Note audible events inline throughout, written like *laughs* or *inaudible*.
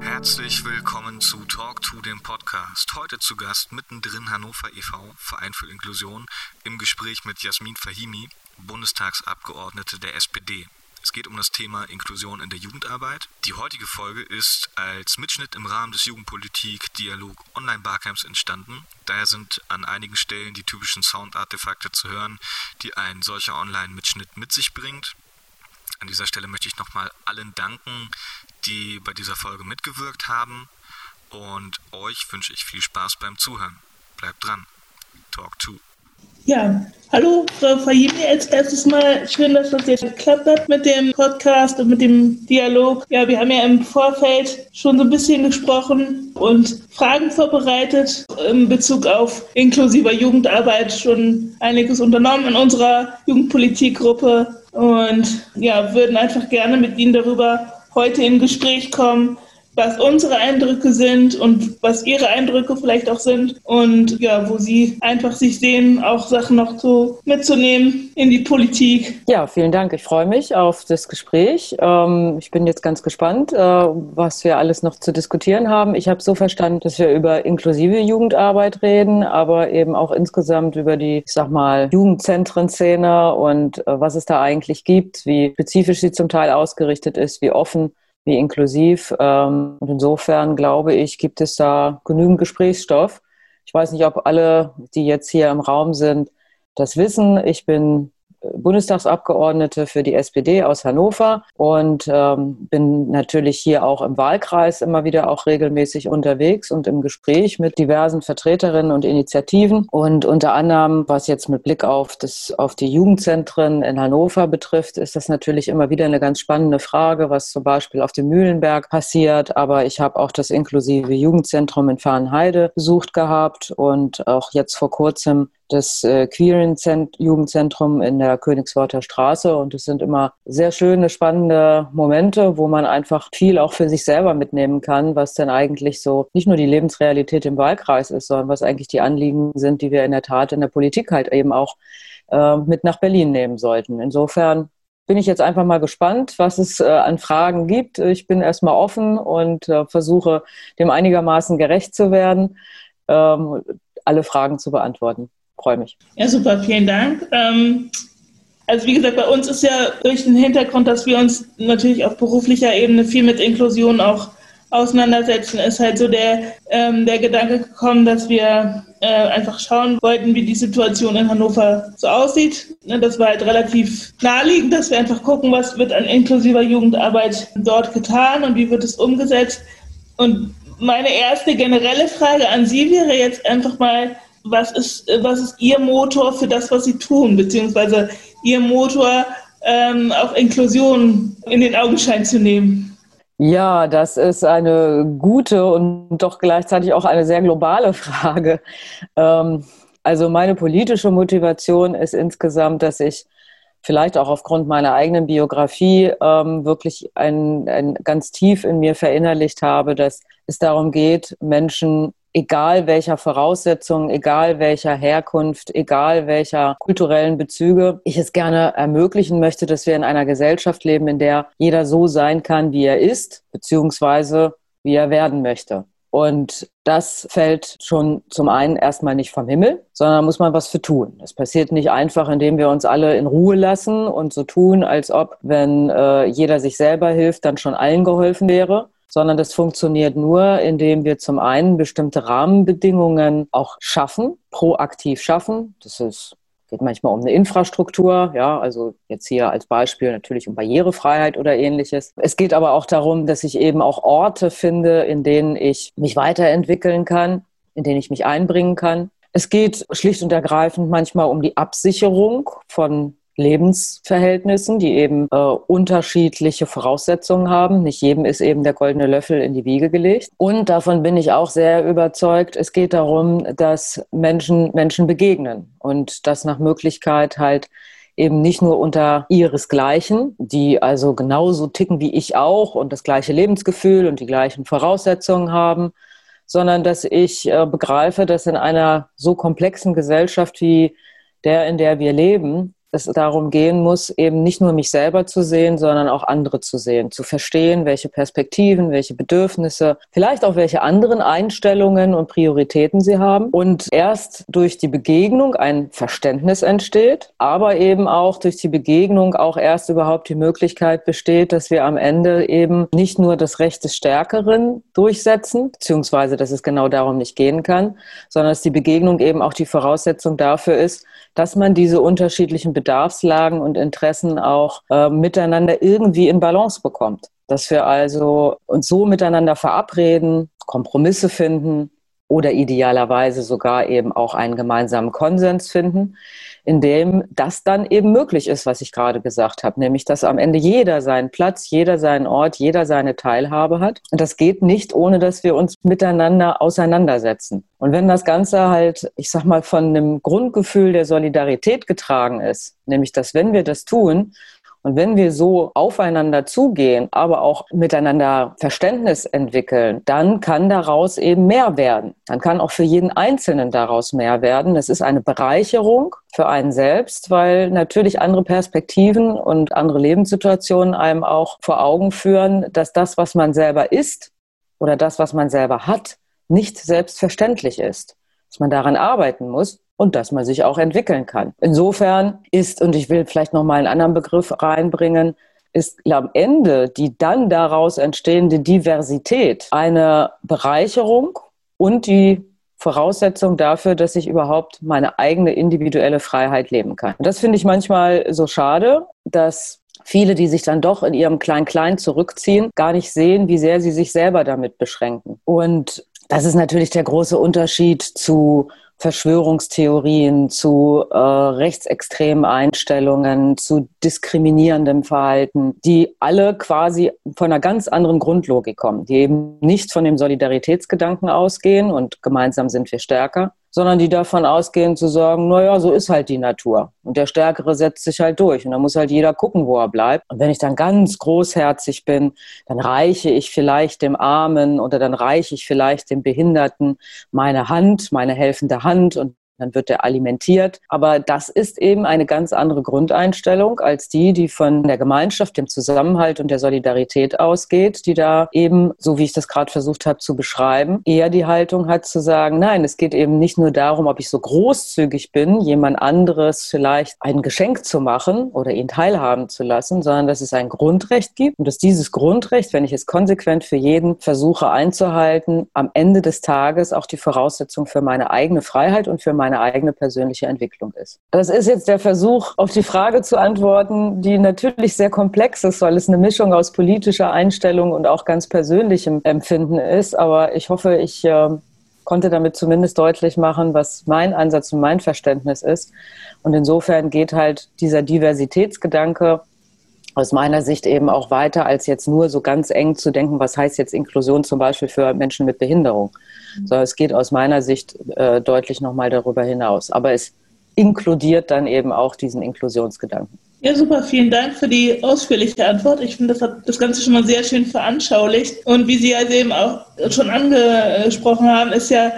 Herzlich willkommen zu Talk to dem Podcast. Heute zu Gast mittendrin Hannover e.V., Verein für Inklusion, im Gespräch mit Jasmin Fahimi, Bundestagsabgeordnete der SPD. Es geht um das Thema Inklusion in der Jugendarbeit. Die heutige Folge ist als Mitschnitt im Rahmen des Jugendpolitik-Dialog Online-Barcamps entstanden. Daher sind an einigen Stellen die typischen Soundartefakte zu hören, die ein solcher Online-Mitschnitt mit sich bringt. An dieser Stelle möchte ich nochmal allen danken, die bei dieser Folge mitgewirkt haben. Und euch wünsche ich viel Spaß beim Zuhören. Bleibt dran. Talk to. Ja, hallo Frau Fahimi, als erstes mal schön, dass das jetzt geklappt hat mit dem Podcast und mit dem Dialog. Ja, wir haben ja im Vorfeld schon so ein bisschen gesprochen und Fragen vorbereitet in Bezug auf inklusiver Jugendarbeit, schon einiges unternommen in unserer Jugendpolitikgruppe und ja, würden einfach gerne mit Ihnen darüber heute in Gespräch kommen, was unsere Eindrücke sind und was ihre Eindrücke vielleicht auch sind und ja, wo sie einfach sich sehen, auch Sachen noch so mitzunehmen in die Politik. Ja, vielen Dank. Ich freue mich auf das Gespräch. Ähm, ich bin jetzt ganz gespannt, äh, was wir alles noch zu diskutieren haben. Ich habe so verstanden, dass wir über inklusive Jugendarbeit reden, aber eben auch insgesamt über die, ich sag mal, Jugendzentren-Szene und äh, was es da eigentlich gibt, wie spezifisch sie zum Teil ausgerichtet ist, wie offen wie inklusiv. Ähm, und insofern glaube ich, gibt es da genügend Gesprächsstoff. Ich weiß nicht, ob alle, die jetzt hier im Raum sind, das wissen. Ich bin Bundestagsabgeordnete für die SPD aus Hannover und ähm, bin natürlich hier auch im Wahlkreis immer wieder auch regelmäßig unterwegs und im Gespräch mit diversen Vertreterinnen und Initiativen. Und unter anderem, was jetzt mit Blick auf, das, auf die Jugendzentren in Hannover betrifft, ist das natürlich immer wieder eine ganz spannende Frage, was zum Beispiel auf dem Mühlenberg passiert. Aber ich habe auch das inklusive Jugendzentrum in Fahrenheide besucht gehabt und auch jetzt vor kurzem das äh, Queeren Jugendzentrum in der Königsworter Straße. Und es sind immer sehr schöne, spannende Momente, wo man einfach viel auch für sich selber mitnehmen kann, was denn eigentlich so nicht nur die Lebensrealität im Wahlkreis ist, sondern was eigentlich die Anliegen sind, die wir in der Tat in der Politik halt eben auch äh, mit nach Berlin nehmen sollten. Insofern bin ich jetzt einfach mal gespannt, was es äh, an Fragen gibt. Ich bin erstmal offen und äh, versuche, dem einigermaßen gerecht zu werden, ähm, alle Fragen zu beantworten freue mich. Ja, super, vielen Dank. Ähm, also wie gesagt, bei uns ist ja durch den Hintergrund, dass wir uns natürlich auf beruflicher Ebene viel mit Inklusion auch auseinandersetzen, ist halt so der, ähm, der Gedanke gekommen, dass wir äh, einfach schauen wollten, wie die Situation in Hannover so aussieht. Ne, das war halt relativ naheliegend, dass wir einfach gucken, was wird an inklusiver Jugendarbeit dort getan und wie wird es umgesetzt. Und meine erste generelle Frage an Sie wäre jetzt einfach mal, was ist, was ist Ihr Motor für das, was Sie tun, beziehungsweise Ihr Motor, ähm, auch Inklusion in den Augenschein zu nehmen? Ja, das ist eine gute und doch gleichzeitig auch eine sehr globale Frage. Ähm, also meine politische Motivation ist insgesamt, dass ich vielleicht auch aufgrund meiner eigenen Biografie ähm, wirklich ein, ein ganz tief in mir verinnerlicht habe, dass es darum geht, Menschen egal welcher Voraussetzungen, egal welcher Herkunft, egal welcher kulturellen Bezüge, ich es gerne ermöglichen möchte, dass wir in einer Gesellschaft leben, in der jeder so sein kann, wie er ist, beziehungsweise wie er werden möchte. Und das fällt schon zum einen erstmal nicht vom Himmel, sondern muss man was für tun. Es passiert nicht einfach, indem wir uns alle in Ruhe lassen und so tun, als ob, wenn äh, jeder sich selber hilft, dann schon allen geholfen wäre, sondern das funktioniert nur, indem wir zum einen bestimmte Rahmenbedingungen auch schaffen, proaktiv schaffen. Das ist geht manchmal um eine Infrastruktur, ja, also jetzt hier als Beispiel natürlich um Barrierefreiheit oder ähnliches. Es geht aber auch darum, dass ich eben auch Orte finde, in denen ich mich weiterentwickeln kann, in denen ich mich einbringen kann. Es geht schlicht und ergreifend manchmal um die Absicherung von Lebensverhältnissen, die eben äh, unterschiedliche Voraussetzungen haben. Nicht jedem ist eben der goldene Löffel in die Wiege gelegt. Und davon bin ich auch sehr überzeugt. Es geht darum, dass Menschen Menschen begegnen und das nach Möglichkeit halt eben nicht nur unter ihresgleichen, die also genauso ticken wie ich auch und das gleiche Lebensgefühl und die gleichen Voraussetzungen haben, sondern dass ich äh, begreife, dass in einer so komplexen Gesellschaft wie der, in der wir leben, es darum gehen muss, eben nicht nur mich selber zu sehen, sondern auch andere zu sehen, zu verstehen, welche Perspektiven, welche Bedürfnisse, vielleicht auch welche anderen Einstellungen und Prioritäten sie haben. Und erst durch die Begegnung ein Verständnis entsteht, aber eben auch durch die Begegnung auch erst überhaupt die Möglichkeit besteht, dass wir am Ende eben nicht nur das Recht des Stärkeren durchsetzen, beziehungsweise dass es genau darum nicht gehen kann, sondern dass die Begegnung eben auch die Voraussetzung dafür ist, dass man diese unterschiedlichen Bedarfslagen und Interessen auch äh, miteinander irgendwie in Balance bekommt. Dass wir also uns so miteinander verabreden, Kompromisse finden oder idealerweise sogar eben auch einen gemeinsamen Konsens finden, in dem das dann eben möglich ist, was ich gerade gesagt habe, nämlich dass am Ende jeder seinen Platz, jeder seinen Ort, jeder seine Teilhabe hat. Und das geht nicht, ohne dass wir uns miteinander auseinandersetzen. Und wenn das Ganze halt, ich sag mal, von einem Grundgefühl der Solidarität getragen ist, nämlich dass wenn wir das tun, und wenn wir so aufeinander zugehen, aber auch miteinander Verständnis entwickeln, dann kann daraus eben mehr werden. Dann kann auch für jeden Einzelnen daraus mehr werden. Es ist eine Bereicherung für einen selbst, weil natürlich andere Perspektiven und andere Lebenssituationen einem auch vor Augen führen, dass das, was man selber ist oder das, was man selber hat, nicht selbstverständlich ist. Dass man daran arbeiten muss und dass man sich auch entwickeln kann. Insofern ist, und ich will vielleicht noch mal einen anderen Begriff reinbringen, ist am Ende die dann daraus entstehende Diversität eine Bereicherung und die Voraussetzung dafür, dass ich überhaupt meine eigene individuelle Freiheit leben kann. Das finde ich manchmal so schade, dass viele, die sich dann doch in ihrem Klein-Klein zurückziehen, gar nicht sehen, wie sehr sie sich selber damit beschränken. Und das ist natürlich der große Unterschied zu Verschwörungstheorien, zu äh, rechtsextremen Einstellungen, zu diskriminierendem Verhalten, die alle quasi von einer ganz anderen Grundlogik kommen, die eben nicht von dem Solidaritätsgedanken ausgehen und gemeinsam sind wir stärker, sondern die davon ausgehen zu sagen, naja, so ist halt die Natur. Und der Stärkere setzt sich halt durch. Und da muss halt jeder gucken, wo er bleibt. Und wenn ich dann ganz großherzig bin, dann reiche ich vielleicht dem Armen oder dann reiche ich vielleicht dem Behinderten meine Hand, meine helfende Hand und dann wird er alimentiert. Aber das ist eben eine ganz andere Grundeinstellung als die, die von der Gemeinschaft, dem Zusammenhalt und der Solidarität ausgeht, die da eben, so wie ich das gerade versucht habe zu beschreiben, eher die Haltung hat zu sagen, nein, es geht eben nicht nur darum, ob ich so großzügig bin, jemand anderes vielleicht ein Geschenk zu machen oder ihn teilhaben zu lassen, sondern dass es ein Grundrecht gibt und dass dieses Grundrecht, wenn ich es konsequent für jeden versuche einzuhalten, am Ende des Tages auch die Voraussetzung für meine eigene Freiheit und für meine meine eigene persönliche Entwicklung ist. Das ist jetzt der Versuch, auf die Frage zu antworten, die natürlich sehr komplex ist, weil es eine Mischung aus politischer Einstellung und auch ganz persönlichem Empfinden ist. Aber ich hoffe, ich äh, konnte damit zumindest deutlich machen, was mein Ansatz und mein Verständnis ist. Und insofern geht halt dieser Diversitätsgedanke aus meiner Sicht eben auch weiter, als jetzt nur so ganz eng zu denken, was heißt jetzt Inklusion zum Beispiel für Menschen mit Behinderung. Mhm. Sondern es geht aus meiner Sicht äh, deutlich nochmal darüber hinaus. Aber es inkludiert dann eben auch diesen Inklusionsgedanken. Ja, super. Vielen Dank für die ausführliche Antwort. Ich finde, das hat das Ganze schon mal sehr schön veranschaulicht. Und wie Sie ja eben auch schon angesprochen haben, ist ja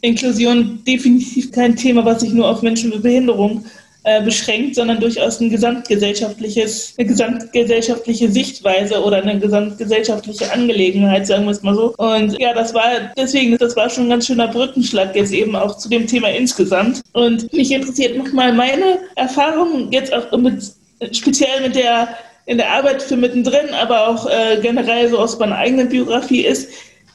Inklusion definitiv kein Thema, was sich nur auf Menschen mit Behinderung äh, beschränkt, sondern durchaus ein gesamtgesellschaftliches, eine gesamtgesellschaftliche Sichtweise oder eine gesamtgesellschaftliche Angelegenheit, sagen wir es mal so. Und ja, das war deswegen, das war schon ein ganz schöner Brückenschlag jetzt eben auch zu dem Thema insgesamt. Und mich interessiert nochmal meine Erfahrung jetzt auch mit, speziell mit der in der Arbeit für mittendrin, aber auch äh, generell so aus meiner eigenen Biografie ist,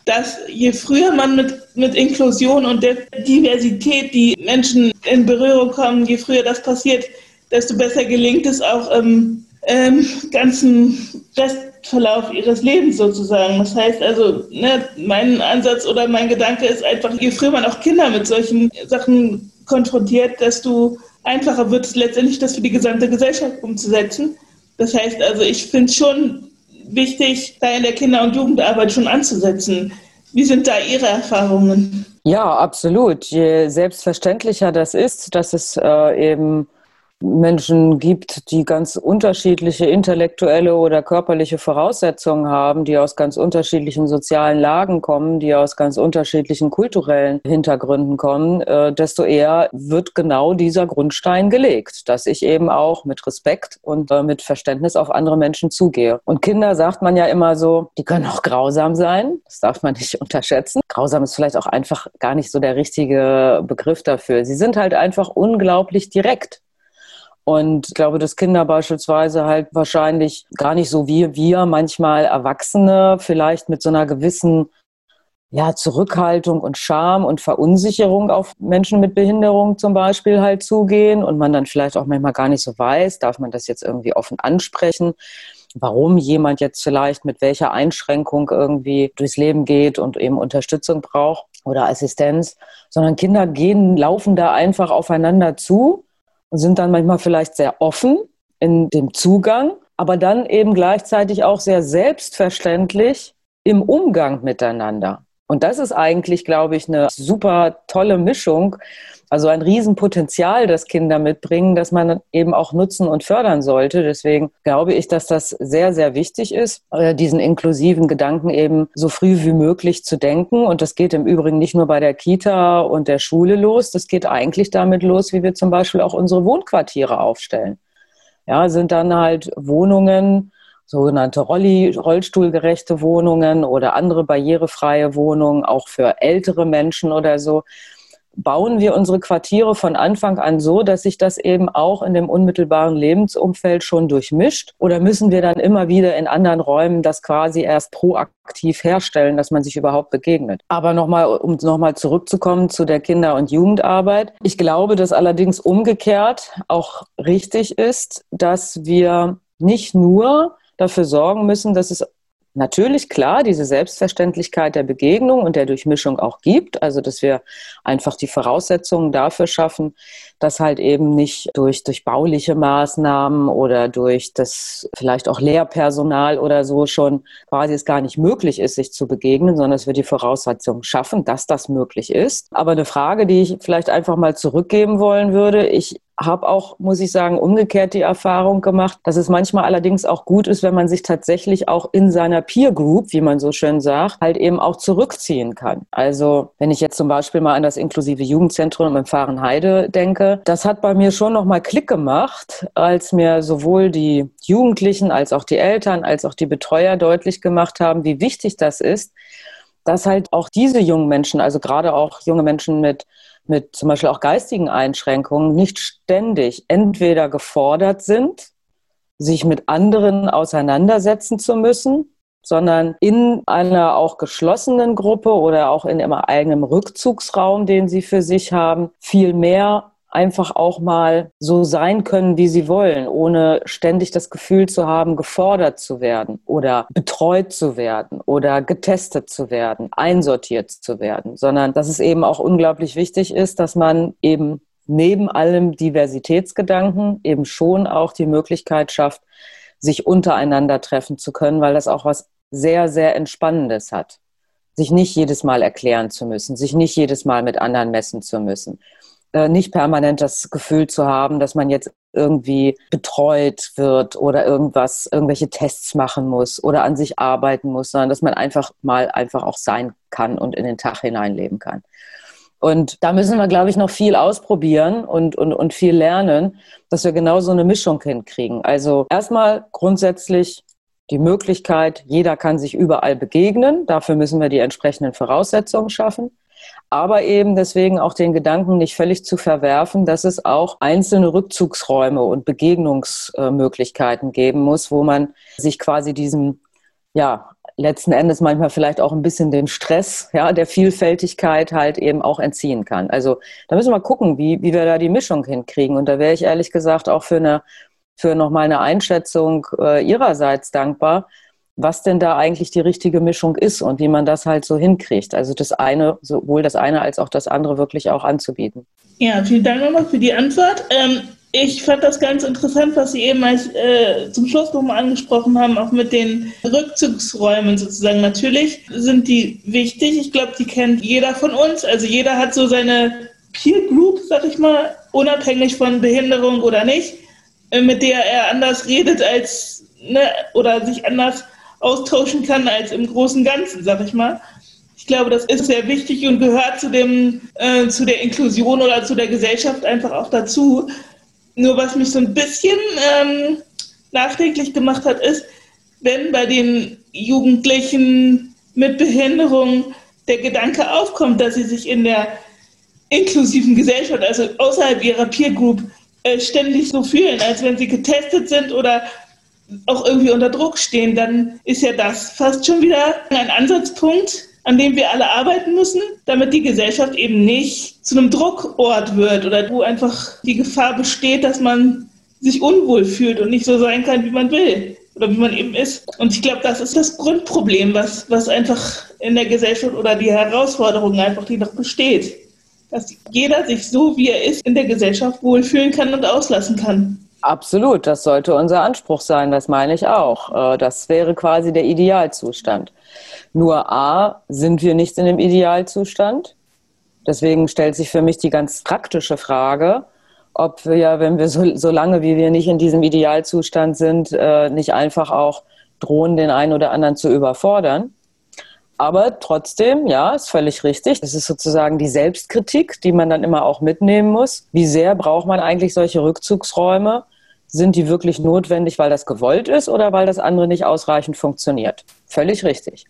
dass je früher man mit, mit Inklusion und der Diversität, die Menschen in Berührung kommen, je früher das passiert, desto besser gelingt es auch im ähm, ganzen Restverlauf ihres Lebens sozusagen. Das heißt also, ne, mein Ansatz oder mein Gedanke ist einfach, je früher man auch Kinder mit solchen Sachen konfrontiert, desto einfacher wird es letztendlich, das für die gesamte Gesellschaft umzusetzen. Das heißt also, ich finde schon wichtig, da in der Kinder- und Jugendarbeit schon anzusetzen. Wie sind da Ihre Erfahrungen? Ja, absolut. Je selbstverständlicher das ist, dass es äh, eben Menschen gibt, die ganz unterschiedliche intellektuelle oder körperliche Voraussetzungen haben, die aus ganz unterschiedlichen sozialen Lagen kommen, die aus ganz unterschiedlichen kulturellen Hintergründen kommen, äh, desto eher wird genau dieser Grundstein gelegt, dass ich eben auch mit Respekt und äh, mit Verständnis auf andere Menschen zugehe. Und Kinder sagt man ja immer so, die können auch grausam sein. Das darf man nicht *laughs* unterschätzen. Grausam ist vielleicht auch einfach gar nicht so der richtige Begriff dafür. Sie sind halt einfach unglaublich direkt. Und ich glaube, dass Kinder beispielsweise halt wahrscheinlich gar nicht so wie wir manchmal Erwachsene vielleicht mit so einer gewissen ja, Zurückhaltung und Scham und Verunsicherung auf Menschen mit Behinderung zum Beispiel halt zugehen und man dann vielleicht auch manchmal gar nicht so weiß, darf man das jetzt irgendwie offen ansprechen, warum jemand jetzt vielleicht mit welcher Einschränkung irgendwie durchs Leben geht und eben Unterstützung braucht oder Assistenz, sondern Kinder gehen, laufen da einfach aufeinander zu und sind dann manchmal vielleicht sehr offen in dem Zugang, aber dann eben gleichzeitig auch sehr selbstverständlich im Umgang miteinander. Und das ist eigentlich, glaube ich, eine super tolle Mischung also ein Riesenpotenzial, das Kinder mitbringen, das man eben auch nutzen und fördern sollte. Deswegen glaube ich, dass das sehr, sehr wichtig ist, äh, diesen inklusiven Gedanken eben so früh wie möglich zu denken. Und das geht im Übrigen nicht nur bei der Kita und der Schule los. Das geht eigentlich damit los, wie wir zum Beispiel auch unsere Wohnquartiere aufstellen. Ja, sind dann halt Wohnungen, sogenannte Rolli, rollstuhlgerechte Wohnungen oder andere barrierefreie Wohnungen, auch für ältere Menschen oder so, bauen wir unsere Quartiere von Anfang an so, dass sich das eben auch in dem unmittelbaren Lebensumfeld schon durchmischt? Oder müssen wir dann immer wieder in anderen Räumen das quasi erst proaktiv herstellen, dass man sich überhaupt begegnet? Aber nochmal, um nochmal zurückzukommen zu der Kinder- und Jugendarbeit. Ich glaube, dass allerdings umgekehrt auch richtig ist, dass wir nicht nur dafür sorgen müssen, dass es natürlich klar diese Selbstverständlichkeit der Begegnung und der Durchmischung auch gibt. Also, dass wir einfach die Voraussetzungen dafür schaffen, dass halt eben nicht durch, durch bauliche Maßnahmen oder durch das vielleicht auch Lehrpersonal oder so schon quasi es gar nicht möglich ist, sich zu begegnen, sondern dass wir die Voraussetzungen schaffen, dass das möglich ist. Aber eine Frage, die ich vielleicht einfach mal zurückgeben wollen würde, ich habe auch, muss ich sagen, umgekehrt die Erfahrung gemacht, dass es manchmal allerdings auch gut ist, wenn man sich tatsächlich auch in seiner Peer Group, wie man so schön sagt, halt eben auch zurückziehen kann. Also wenn ich jetzt zum Beispiel mal an das inklusive Jugendzentrum im Fahrenheide denke, das hat bei mir schon nochmal Klick gemacht, als mir sowohl die Jugendlichen als auch die Eltern als auch die Betreuer deutlich gemacht haben, wie wichtig das ist, dass halt auch diese jungen Menschen, also gerade auch junge Menschen mit mit zum Beispiel auch geistigen Einschränkungen nicht ständig entweder gefordert sind, sich mit anderen auseinandersetzen zu müssen, sondern in einer auch geschlossenen Gruppe oder auch in ihrem eigenen Rückzugsraum, den sie für sich haben, viel mehr einfach auch mal so sein können, wie sie wollen, ohne ständig das Gefühl zu haben, gefordert zu werden oder betreut zu werden oder getestet zu werden, einsortiert zu werden, sondern dass es eben auch unglaublich wichtig ist, dass man eben neben allem Diversitätsgedanken eben schon auch die Möglichkeit schafft, sich untereinander treffen zu können, weil das auch was sehr, sehr Entspannendes hat. Sich nicht jedes Mal erklären zu müssen, sich nicht jedes Mal mit anderen messen zu müssen. Äh, nicht permanent das Gefühl zu haben, dass man jetzt irgendwie betreut wird oder irgendwas, irgendwelche Tests machen muss oder an sich arbeiten muss, sondern dass man einfach mal einfach auch sein kann und in den Tag hineinleben kann. Und da müssen wir, glaube ich, noch viel ausprobieren und, und, und viel lernen, dass wir genau so eine Mischung hinkriegen. Also erstmal grundsätzlich die Möglichkeit, jeder kann sich überall begegnen. Dafür müssen wir die entsprechenden Voraussetzungen schaffen aber eben deswegen auch den Gedanken nicht völlig zu verwerfen, dass es auch einzelne Rückzugsräume und Begegnungsmöglichkeiten geben muss, wo man sich quasi diesem, ja, letzten Endes manchmal vielleicht auch ein bisschen dem Stress, ja, der Vielfältigkeit halt eben auch entziehen kann. Also da müssen wir gucken, wie, wie wir da die Mischung hinkriegen. Und da wäre ich ehrlich gesagt auch für eine, für nochmal eine Einschätzung äh, Ihrerseits dankbar, was denn da eigentlich die richtige Mischung ist und wie man das halt so hinkriegt. Also das eine, sowohl das eine als auch das andere wirklich auch anzubieten. Ja, vielen Dank nochmal für die Antwort. Ähm, ich fand das ganz interessant, was Sie eben als, äh, zum Schluss nochmal angesprochen haben, auch mit den Rückzugsräumen sozusagen. Natürlich sind die wichtig. Ich glaube, die kennt jeder von uns. Also jeder hat so seine Peer Group, sag ich mal, unabhängig von Behinderung oder nicht, äh, mit der er anders redet als ne, oder sich anders austauschen kann als im großen Ganzen, sag ich mal. Ich glaube, das ist sehr wichtig und gehört zu, dem, äh, zu der Inklusion oder zu der Gesellschaft einfach auch dazu. Nur was mich so ein bisschen ähm, nachdenklich gemacht hat, ist, wenn bei den Jugendlichen mit Behinderung der Gedanke aufkommt, dass sie sich in der inklusiven Gesellschaft, also außerhalb ihrer Peer Group, äh, ständig so fühlen, als wenn sie getestet sind oder auch irgendwie unter Druck stehen, dann ist ja das fast schon wieder ein Ansatzpunkt, an dem wir alle arbeiten müssen, damit die Gesellschaft eben nicht zu einem Druckort wird oder wo einfach die Gefahr besteht, dass man sich unwohl fühlt und nicht so sein kann, wie man will oder wie man eben ist. Und ich glaube, das ist das Grundproblem, was, was einfach in der Gesellschaft oder die Herausforderung einfach, die noch besteht. Dass jeder sich so, wie er ist, in der Gesellschaft wohlfühlen kann und auslassen kann. Absolut, das sollte unser Anspruch sein, das meine ich auch. Äh, das wäre quasi der Idealzustand. Nur A, sind wir nicht in dem Idealzustand. Deswegen stellt sich für mich die ganz praktische Frage, ob wir, wenn wir so, so lange wie wir nicht in diesem Idealzustand sind, äh, nicht einfach auch drohen, den einen oder anderen zu überfordern. Aber trotzdem, ja, ist völlig richtig. Das ist sozusagen die Selbstkritik, die man dann immer auch mitnehmen muss. Wie sehr braucht man eigentlich solche Rückzugsräume? Sind die wirklich notwendig, weil das gewollt ist oder weil das andere nicht ausreichend funktioniert? Völlig richtig.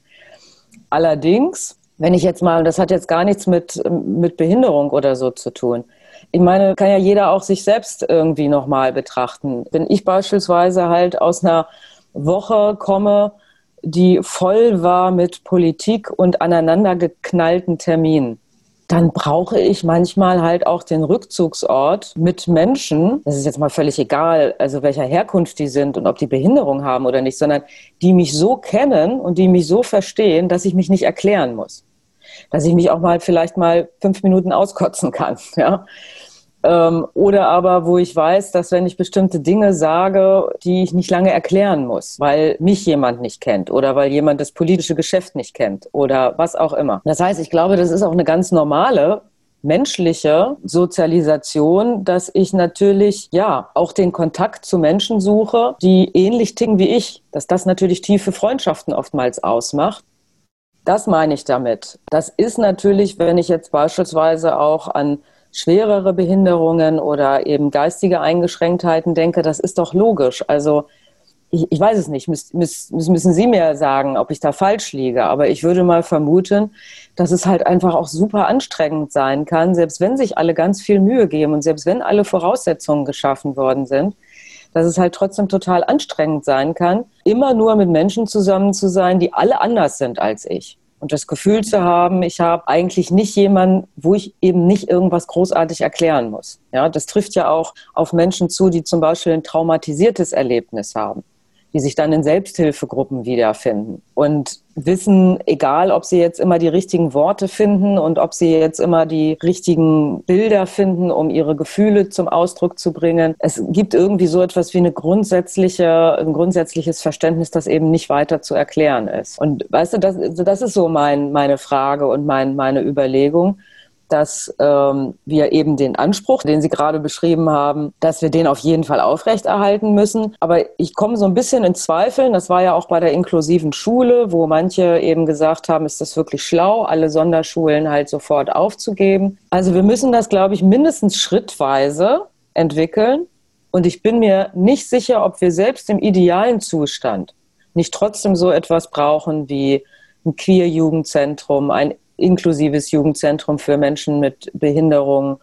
Allerdings, wenn ich jetzt mal, das hat jetzt gar nichts mit, mit Behinderung oder so zu tun. Ich meine, kann ja jeder auch sich selbst irgendwie nochmal betrachten. Wenn ich beispielsweise halt aus einer Woche komme, die voll war mit Politik und aneinandergeknallten Terminen, dann brauche ich manchmal halt auch den Rückzugsort mit Menschen, das ist jetzt mal völlig egal, also welcher Herkunft die sind und ob die Behinderung haben oder nicht, sondern die mich so kennen und die mich so verstehen, dass ich mich nicht erklären muss. Dass ich mich auch mal vielleicht mal fünf Minuten auskotzen kann. *laughs* Ja? Ähm, oder aber, wo ich weiß, dass wenn ich bestimmte Dinge sage, die ich nicht lange erklären muss, weil mich jemand nicht kennt oder weil jemand das politische Geschäft nicht kennt oder was auch immer. Das heißt, ich glaube, das ist auch eine ganz normale menschliche Sozialisation, dass ich natürlich ja auch den Kontakt zu Menschen suche, die ähnlich ticken wie ich, dass das natürlich tiefe Freundschaften oftmals ausmacht. Das meine ich damit. Das ist natürlich, wenn ich jetzt beispielsweise auch an schwerere Behinderungen oder eben geistige Eingeschränktheiten denke, das ist doch logisch. Also ich, ich weiß es nicht, müß, müß, müssen Sie mir sagen, ob ich da falsch liege, aber ich würde mal vermuten, dass es halt einfach auch super anstrengend sein kann, selbst wenn sich alle ganz viel Mühe geben und selbst wenn alle Voraussetzungen geschaffen worden sind, dass es halt trotzdem total anstrengend sein kann, immer nur mit Menschen zusammen zu sein, die alle anders sind als ich und das Gefühl zu haben, ich habe eigentlich nicht jemanden, wo ich eben nicht irgendwas großartig erklären muss. Ja, das trifft ja auch auf Menschen zu, die zum Beispiel ein traumatisiertes Erlebnis haben die sich dann in Selbsthilfegruppen wiederfinden und wissen, egal ob sie jetzt immer die richtigen Worte finden und ob sie jetzt immer die richtigen Bilder finden, um ihre Gefühle zum Ausdruck zu bringen. Es gibt irgendwie so etwas wie eine grundsätzliche, ein grundsätzliches Verständnis, das eben nicht weiter zu erklären ist. Und weißt du, das, das ist so mein, meine Frage und mein, meine Überlegung dass ähm, wir eben den Anspruch, den Sie gerade beschrieben haben, dass wir den auf jeden Fall aufrechterhalten müssen. Aber ich komme so ein bisschen in Zweifeln. Das war ja auch bei der inklusiven Schule, wo manche eben gesagt haben, ist das wirklich schlau, alle Sonderschulen halt sofort aufzugeben. Also wir müssen das, glaube ich, mindestens schrittweise entwickeln. Und ich bin mir nicht sicher, ob wir selbst im idealen Zustand nicht trotzdem so etwas brauchen wie ein Queer-Jugendzentrum, ein inklusives Jugendzentrum für Menschen mit Behinderung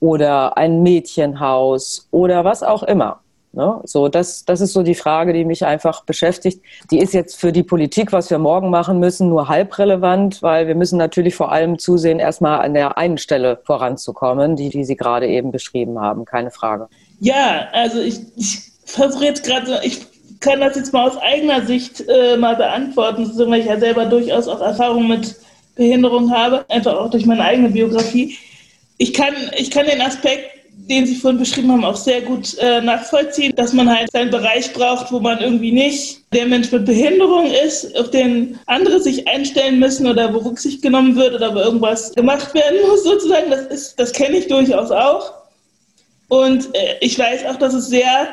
oder ein Mädchenhaus oder was auch immer. Ne? So, das, das ist so die Frage, die mich einfach beschäftigt. Die ist jetzt für die Politik, was wir morgen machen müssen, nur halb relevant, weil wir müssen natürlich vor allem zusehen, erstmal an der einen Stelle voranzukommen, die, die Sie gerade eben beschrieben haben. Keine Frage. Ja, also ich, ich versuche jetzt gerade, ich kann das jetzt mal aus eigener Sicht äh, mal beantworten, weil ich ja selber durchaus auch Erfahrung mit Behinderung habe, einfach auch durch meine eigene Biografie. Ich kann, ich kann den Aspekt den Sie vorhin beschrieben haben, auch sehr gut äh, nachvollziehen, dass man halt seinen Bereich braucht, wo man irgendwie nicht der Mensch mit Behinderung ist, auf den andere sich einstellen müssen oder wo Rücksicht genommen wird oder wo irgendwas gemacht werden *laughs* muss, sozusagen. Das, das kenne ich durchaus auch. Und äh, ich weiß auch, dass es sehr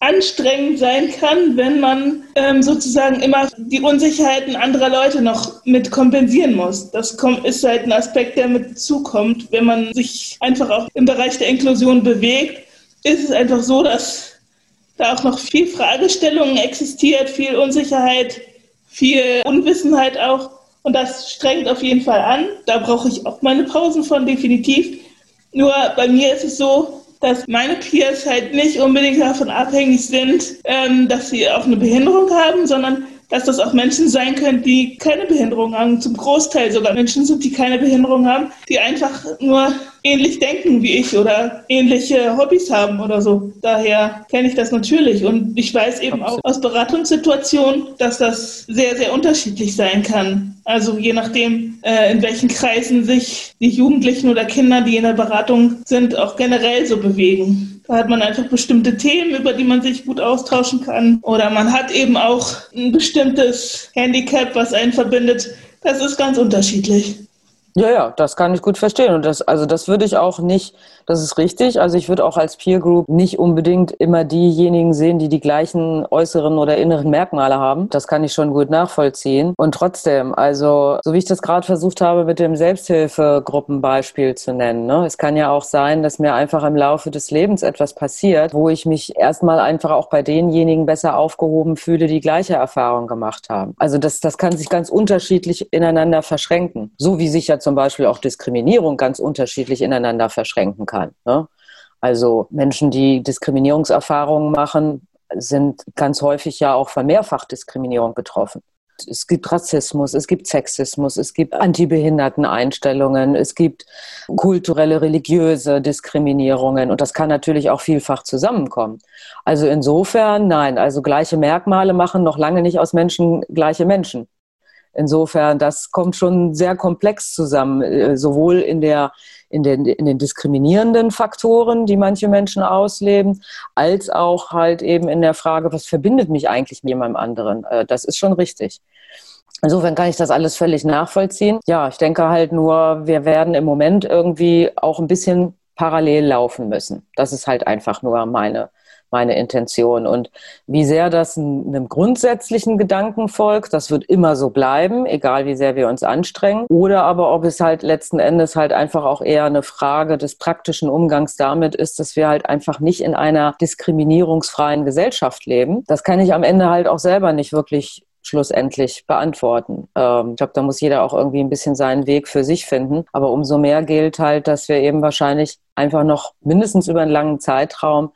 anstrengend sein kann, wenn man ähm, sozusagen immer die Unsicherheiten anderer Leute noch mit kompensieren muss. Das ist halt ein Aspekt, der mit zukommt. Wenn man sich einfach auch im Bereich der Inklusion bewegt, ist es einfach so, dass da auch noch viel Fragestellungen existiert, viel Unsicherheit, viel Unwissenheit auch. Und das strengt auf jeden Fall an. Da brauche ich auch meine Pausen von, definitiv. Nur bei mir ist es so, dass meine Peers halt nicht unbedingt davon abhängig sind, ähm, dass sie auch eine Behinderung haben, sondern dass das auch Menschen sein können, die keine Behinderung haben, zum Großteil sogar Menschen sind, die keine Behinderung haben, die einfach nur ähnlich denken wie ich oder ähnliche Hobbys haben oder so. Daher kenne ich das natürlich und ich weiß eben auch aus Beratungssituationen, dass das sehr, sehr unterschiedlich sein kann. Also je nachdem, äh, in welchen Kreisen sich die Jugendlichen oder Kinder, die in der Beratung sind, auch generell so bewegen. Da hat man einfach bestimmte Themen, über die man sich gut austauschen kann. Oder man hat eben auch ein bestimmtes Handicap, was einen verbindet. Das ist ganz unterschiedlich. Ja, ja, das kann ich gut verstehen. Und das, also das würde ich auch nicht, das ist richtig. Also ich würde auch als Peer Group nicht unbedingt immer diejenigen sehen, die die gleichen äußeren oder inneren Merkmale haben. Das kann ich schon gut nachvollziehen. Und trotzdem, also so wie ich das gerade versucht habe, mit dem Selbsthilfegruppenbeispiel zu nennen. Ne? Es kann ja auch sein, dass mir einfach im Laufe des Lebens etwas passiert, wo ich mich erstmal einfach auch bei denjenigen besser aufgehoben fühle, die gleiche Erfahrung gemacht haben. Also das, das kann sich ganz unterschiedlich ineinander verschränken. So wie sich ja zum Beispiel auch Diskriminierung ganz unterschiedlich ineinander verschränken kann. Ne? Also Menschen, die Diskriminierungserfahrungen machen, sind ganz häufig ja auch von Mehrfachdiskriminierung betroffen. Es gibt Rassismus, es gibt Sexismus, es gibt Antibehinderteneinstellungen, es gibt kulturelle, religiöse Diskriminierungen und das kann natürlich auch vielfach zusammenkommen. Also insofern, nein, also gleiche Merkmale machen noch lange nicht aus Menschen gleiche Menschen. Insofern, das kommt schon sehr komplex zusammen, äh, sowohl in, der, in, den, in den diskriminierenden Faktoren, die manche Menschen ausleben, als auch halt eben in der Frage, was verbindet mich eigentlich mit jemandem anderen. Äh, das ist schon richtig. Insofern kann ich das alles völlig nachvollziehen. Ja, ich denke halt nur, wir werden im Moment irgendwie auch ein bisschen parallel laufen müssen. Das ist halt einfach nur meine, meine Intention. Und wie sehr das einem grundsätzlichen Gedanken folgt, das wird immer so bleiben, egal wie sehr wir uns anstrengen. Oder aber ob es halt letzten Endes halt einfach auch eher eine Frage des praktischen Umgangs damit ist, dass wir halt einfach nicht in einer diskriminierungsfreien Gesellschaft leben. Das kann ich am Ende halt auch selber nicht wirklich schlussendlich beantworten. Ähm, ich glaube, da muss jeder auch irgendwie ein bisschen seinen Weg für sich finden. Aber umso mehr gilt halt, dass wir eben wahrscheinlich einfach noch mindestens über einen langen Zeitraum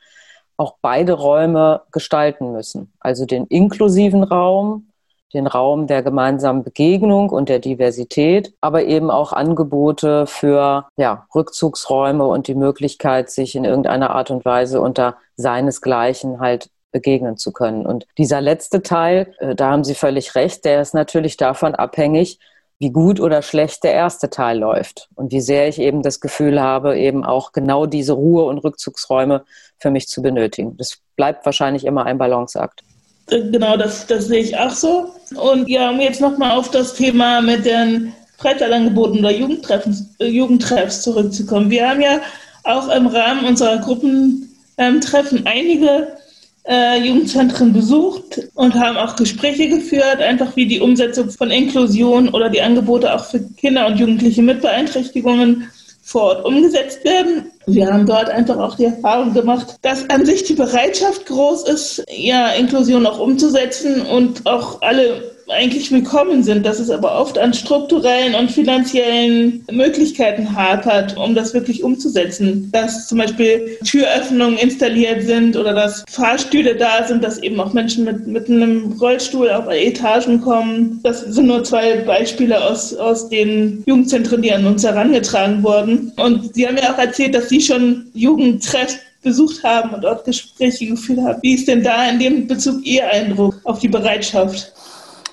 auch beide Räume gestalten müssen. Also den inklusiven Raum, den Raum der gemeinsamen Begegnung und der Diversität, aber eben auch Angebote für ja, Rückzugsräume und die Möglichkeit, sich in irgendeiner Art und Weise unter seinesgleichen halt begegnen zu können. Und dieser letzte Teil, äh, da haben Sie völlig recht, der ist natürlich davon abhängig, wie gut oder schlecht der erste Teil läuft und wie sehr ich eben das Gefühl habe, eben auch genau diese Ruhe- und Rückzugsräume für mich zu benötigen. Das bleibt wahrscheinlich immer ein Balanceakt. Äh, genau, das, das sehe ich auch so. Und ja, um jetzt nochmal auf das Thema mit den Freizeitangeboten oder Jugendtreffs, äh, Jugendtreffs zurückzukommen. Wir haben ja auch im Rahmen unserer Gruppentreffen ähm, einige äh, Jugendzentren besucht und haben auch Gespräche geführt, einfach wie die Umsetzung von Inklusion oder die Angebote auch für Kinder und Jugendliche mit Beeinträchtigungen vor Ort umgesetzt werden. Wir haben dort einfach auch die Erfahrung gemacht, dass an sich die Bereitschaft groß ist, ja, Inklusion auch umzusetzen und auch alle eigentlich willkommen sind, dass es aber oft an strukturellen und finanziellen Möglichkeiten hapert, um das wirklich umzusetzen. Dass zum Beispiel Türöffnungen installiert sind oder dass Fahrstühle da sind, dass eben auch Menschen mit, mit einem Rollstuhl auf Etagen kommen. Das sind nur zwei Beispiele aus, aus den Jugendzentren, die an uns herangetragen wurden. Und Sie haben ja auch erzählt, dass Sie schon Jugendtreff besucht haben und dort Gespräche geführt haben. Wie ist denn da in dem Bezug Ihr Eindruck auf die Bereitschaft?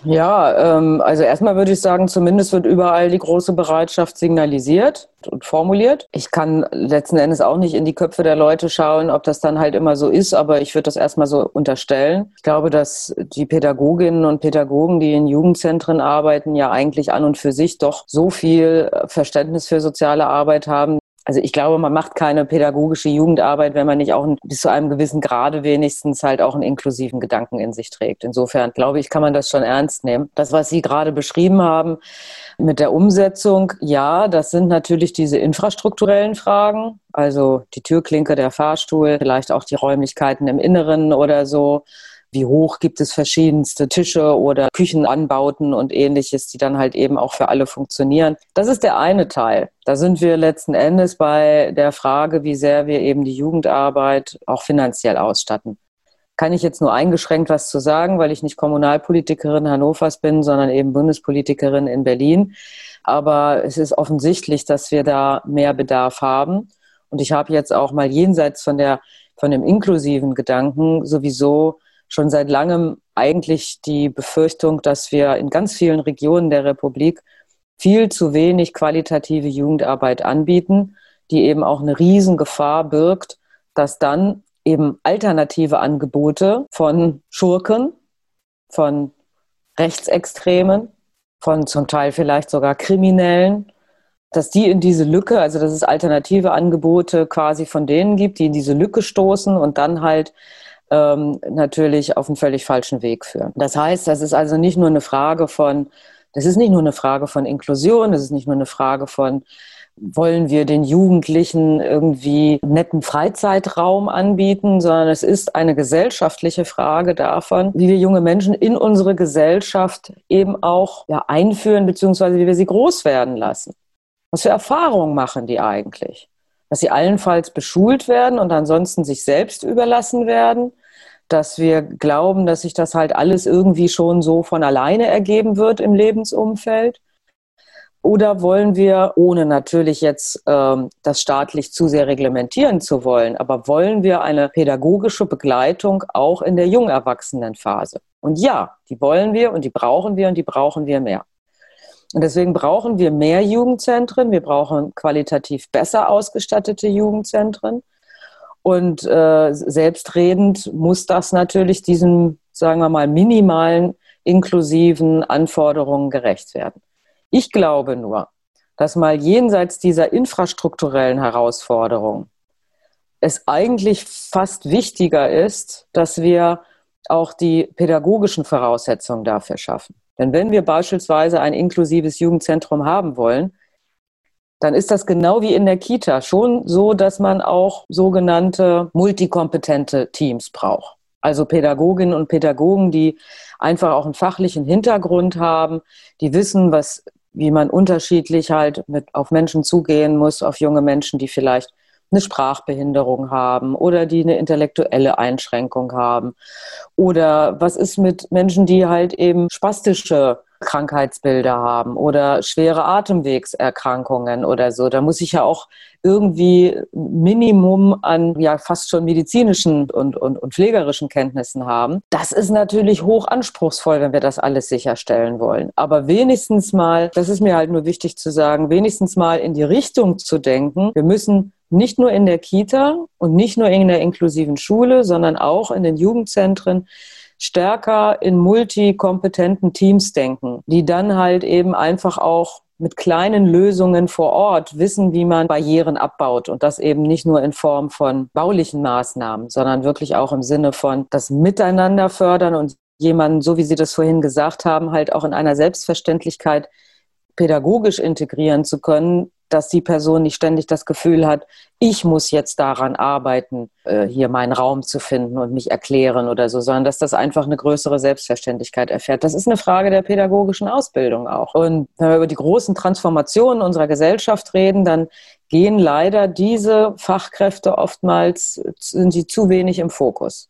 Ja, ähm, also erstmal würde ich sagen, zumindest wird überall die große Bereitschaft signalisiert und formuliert. Ich kann letzten Endes auch nicht in die Köpfe der Leute schauen, ob das dann halt immer so ist, aber ich würde das erstmal so unterstellen. Ich glaube, dass die Pädagoginnen und Pädagogen, die in Jugendzentren arbeiten, ja eigentlich an und für sich doch so viel Verständnis für soziale Arbeit haben, also ich glaube, man macht keine pädagogische Jugendarbeit, wenn man nicht auch bis zu einem gewissen Grade wenigstens halt auch einen inklusiven Gedanken in sich trägt. Insofern glaube ich, kann man das schon ernst nehmen. Das, was Sie gerade beschrieben haben mit der Umsetzung, ja, das sind natürlich diese infrastrukturellen Fragen. Also die Türklinke, der Fahrstuhl, vielleicht auch die Räumlichkeiten im Inneren oder so wie hoch gibt es verschiedenste Tische oder Küchenanbauten und ähnliches, die dann halt eben auch für alle funktionieren. Das ist der eine Teil. Da sind wir letzten Endes bei der Frage, wie sehr wir eben die Jugendarbeit auch finanziell ausstatten. Kann ich jetzt nur eingeschränkt was zu sagen, weil ich nicht Kommunalpolitikerin Hannovers bin, sondern eben Bundespolitikerin in Berlin. Aber es ist offensichtlich, dass wir da mehr Bedarf haben. Und ich habe jetzt auch mal jenseits von der, von dem inklusiven Gedanken sowieso schon seit langem eigentlich die Befürchtung, dass wir in ganz vielen Regionen der Republik viel zu wenig qualitative Jugendarbeit anbieten, die eben auch eine Riesengefahr birgt, dass dann eben alternative Angebote von Schurken, von Rechtsextremen, von zum Teil vielleicht sogar Kriminellen, dass die in diese Lücke, also dass es alternative Angebote quasi von denen gibt, die in diese Lücke stoßen und dann halt ähm, natürlich auf einen völlig falschen Weg führen. Das heißt, das ist also nicht nur eine Frage von, das ist nicht nur eine Frage von Inklusion, das ist nicht nur eine Frage von, wollen wir den Jugendlichen irgendwie netten Freizeitraum anbieten, sondern es ist eine gesellschaftliche Frage davon, wie wir junge Menschen in unsere Gesellschaft eben auch ja, einführen, beziehungsweise wie wir sie groß werden lassen. Was für Erfahrungen machen die eigentlich? Dass sie allenfalls beschult werden und ansonsten sich selbst überlassen werden, dass wir glauben, dass sich das halt alles irgendwie schon so von alleine ergeben wird im Lebensumfeld? Oder wollen wir, ohne natürlich jetzt ähm, das staatlich zu sehr reglementieren zu wollen, aber wollen wir eine pädagogische Begleitung auch in der Jungerwachsenenphase? Und ja, die wollen wir und die brauchen wir und die brauchen wir mehr. Und deswegen brauchen wir mehr Jugendzentren, wir brauchen qualitativ besser ausgestattete Jugendzentren. Und äh, selbstredend muss das natürlich diesen, sagen wir mal, minimalen inklusiven Anforderungen gerecht werden. Ich glaube nur, dass mal jenseits dieser infrastrukturellen Herausforderungen es eigentlich fast wichtiger ist, dass wir auch die pädagogischen Voraussetzungen dafür schaffen. Denn wenn wir beispielsweise ein inklusives Jugendzentrum haben wollen, dann ist das genau wie in der Kita schon so, dass man auch sogenannte multikompetente Teams braucht. Also Pädagoginnen und Pädagogen, die einfach auch einen fachlichen Hintergrund haben, die wissen, was, wie man unterschiedlich halt mit, auf Menschen zugehen muss, auf junge Menschen, die vielleicht eine Sprachbehinderung haben oder die eine intellektuelle Einschränkung haben. Oder was ist mit Menschen, die halt eben spastische Krankheitsbilder haben oder schwere Atemwegserkrankungen oder so. Da muss ich ja auch irgendwie Minimum an ja fast schon medizinischen und, und, und pflegerischen Kenntnissen haben. Das ist natürlich hoch anspruchsvoll, wenn wir das alles sicherstellen wollen. Aber wenigstens mal, das ist mir halt nur wichtig zu sagen, wenigstens mal in die Richtung zu denken. Wir müssen nicht nur in der Kita und nicht nur in der inklusiven Schule, sondern auch in den Jugendzentren stärker in multikompetenten Teams denken, die dann halt eben einfach auch mit kleinen Lösungen vor Ort wissen, wie man Barrieren abbaut. Und das eben nicht nur in Form von baulichen Maßnahmen, sondern wirklich auch im Sinne von das Miteinander fördern und jemanden, so wie Sie das vorhin gesagt haben, halt auch in einer Selbstverständlichkeit pädagogisch integrieren zu können, dass die Person nicht ständig das Gefühl hat, ich muss jetzt daran arbeiten, äh, hier meinen Raum zu finden und mich erklären oder so, sondern dass das einfach eine größere Selbstverständlichkeit erfährt. Das ist eine Frage der pädagogischen Ausbildung auch. Und wenn wir über die großen Transformationen unserer Gesellschaft reden, dann gehen leider diese Fachkräfte oftmals, sind sie zu wenig im Fokus.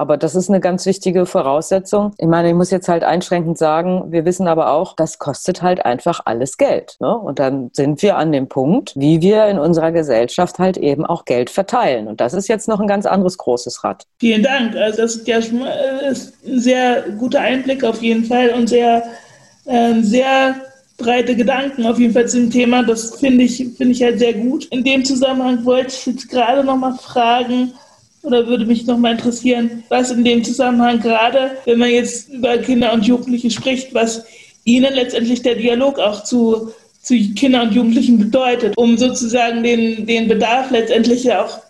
Aber das ist eine ganz wichtige Voraussetzung. Ich meine, ich muss jetzt halt einschränkend sagen, wir wissen aber auch, das kostet halt einfach alles Geld. Ne? Und dann sind wir an dem Punkt, wie wir in unserer Gesellschaft halt eben auch Geld verteilen. Und das ist jetzt noch ein ganz anderes großes Rad. Vielen Dank. Also das ist ja schon äh, ein sehr guter Einblick auf jeden Fall und sehr, äh, sehr breite Gedanken auf jeden Fall zum Thema. Das finde ich, finde ich halt sehr gut. In dem Zusammenhang wollte ich jetzt gerade noch mal fragen, oder würde mich noch mal interessieren, was in dem Zusammenhang gerade, wenn man jetzt über Kinder und Jugendliche spricht, was ihnen letztendlich der Dialog auch zu, zu Kindern und Jugendlichen bedeutet, um sozusagen den, den Bedarf letztendlich ja auch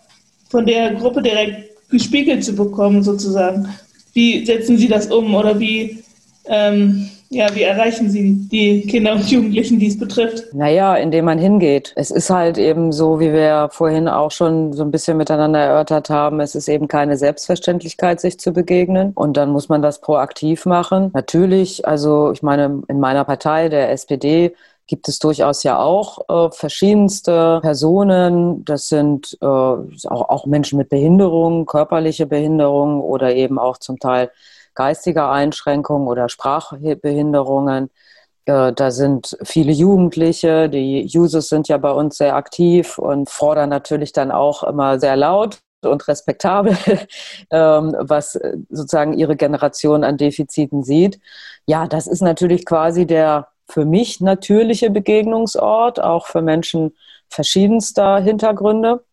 von der Gruppe direkt gespiegelt zu bekommen, sozusagen. Wie setzen Sie das um oder wie ähm, ja, wie erreichen Sie die Kinder und Jugendlichen, die es betrifft? Naja, indem man hingeht. Es ist halt eben so, wie wir vorhin auch schon so ein bisschen miteinander erörtert haben, es ist eben keine Selbstverständlichkeit, sich zu begegnen. Und dann muss man das proaktiv machen. Natürlich, also ich meine, in meiner Partei, der SPD, gibt es durchaus ja auch äh, verschiedenste Personen. Das sind äh, auch, auch Menschen mit Behinderung, körperliche Behinderung oder eben auch zum Teil geistige Einschränkungen oder Sprachbehinderungen. Äh, da sind viele Jugendliche, die Users sind ja bei uns sehr aktiv und fordern natürlich dann auch immer sehr laut und respektabel, *laughs* ähm, was äh, sozusagen ihre Generation an Defiziten sieht. Ja, das ist natürlich quasi der für mich natürliche Begegnungsort, auch für Menschen verschiedenster Hintergründe.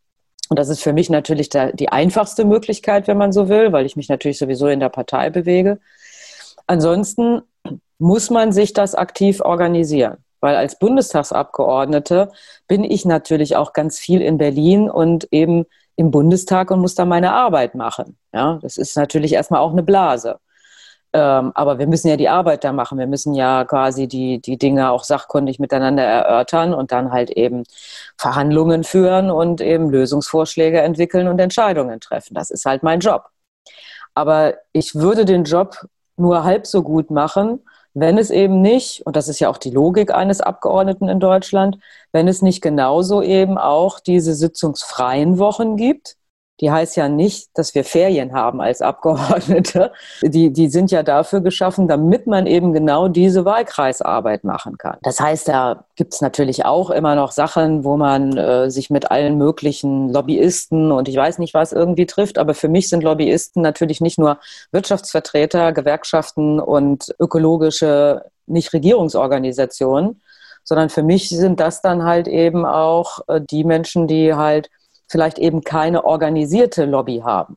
Und das ist für mich natürlich der, die einfachste Möglichkeit, wenn man so will, weil ich mich natürlich sowieso in der Partei bewege. Ansonsten muss man sich das aktiv organisieren, weil als Bundestagsabgeordnete bin ich natürlich auch ganz viel in Berlin und eben im Bundestag und muss da meine Arbeit machen. Ja, das ist natürlich erstmal auch eine Blase. Ähm, aber wir müssen ja die Arbeit da machen. Wir müssen ja quasi die, die Dinge auch sachkundig miteinander erörtern und dann halt eben Verhandlungen führen und eben Lösungsvorschläge entwickeln und Entscheidungen treffen. Das ist halt mein Job. Aber ich würde den Job nur halb so gut machen, wenn es eben nicht, und das ist ja auch die Logik eines Abgeordneten in Deutschland, wenn es nicht genauso eben auch diese sitzungsfreien Wochen gibt, die heißt ja nicht, dass wir Ferien haben als Abgeordnete. Die, die sind ja dafür geschaffen, damit man eben genau diese Wahlkreisarbeit machen kann. Das heißt, da gibt es natürlich auch immer noch Sachen, wo man äh, sich mit allen möglichen Lobbyisten und ich weiß nicht was irgendwie trifft. Aber für mich sind Lobbyisten natürlich nicht nur Wirtschaftsvertreter, Gewerkschaften und ökologische Nichtregierungsorganisationen, sondern für mich sind das dann halt eben auch äh, die Menschen, die halt vielleicht eben keine organisierte Lobby haben.